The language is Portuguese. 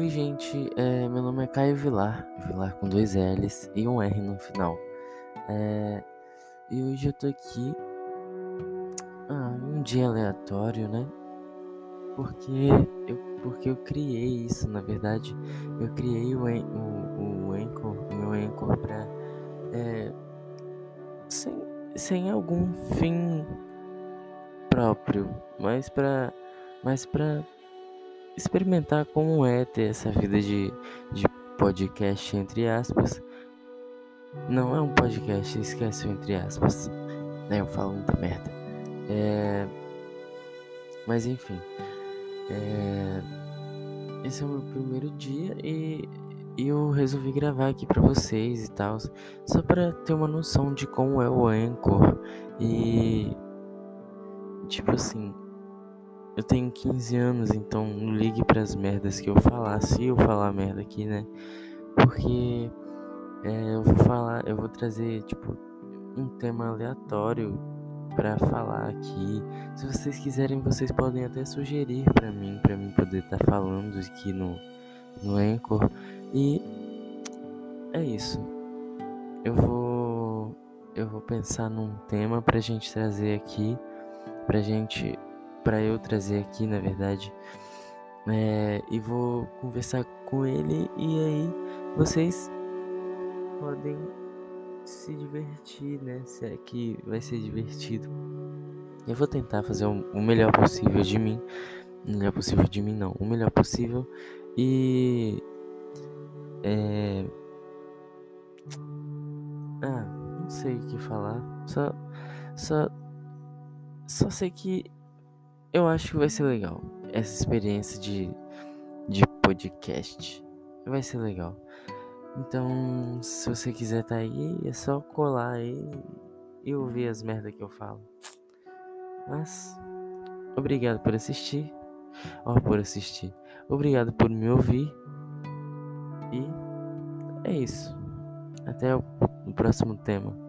gente, é, meu nome é Caio Vilar, Vilar com dois L's e um R no final. É, e hoje eu tô aqui, ah, um dia aleatório, né? Porque eu, porque eu criei isso, na verdade, eu criei o, o, o Anchor, o meu Anchor pra, é, sem, sem algum fim próprio, mas pra, mas pra experimentar como é ter essa vida de, de podcast, entre aspas. Não é um podcast, esquece o entre aspas. Né, eu falo muita merda. É... Mas enfim. É... Esse é o meu primeiro dia e eu resolvi gravar aqui para vocês e tal. Só para ter uma noção de como é o Anchor. E. Tipo assim, eu tenho 15 anos, então não ligue para as merdas que eu falar, se eu falar merda aqui, né? Porque é, eu vou falar, eu vou trazer tipo um tema aleatório para falar aqui. Se vocês quiserem, vocês podem até sugerir para mim, para mim poder estar tá falando aqui no no Anchor. E é isso. Eu vou eu vou pensar num tema pra gente trazer aqui, pra gente para eu trazer aqui, na verdade. É, e vou conversar com ele e aí vocês podem se divertir, né? Se é que vai ser divertido. Eu vou tentar fazer o melhor possível de mim. O melhor possível de mim não. O melhor possível. E. É. Ah, não sei o que falar. Só. Só. Só sei que eu acho que vai ser legal. Essa experiência de, de podcast. Vai ser legal. Então, se você quiser tá aí, é só colar aí e ouvir as merdas que eu falo. Mas, obrigado por assistir. Ó, por assistir. Obrigado por me ouvir. E é isso. Até o próximo tema.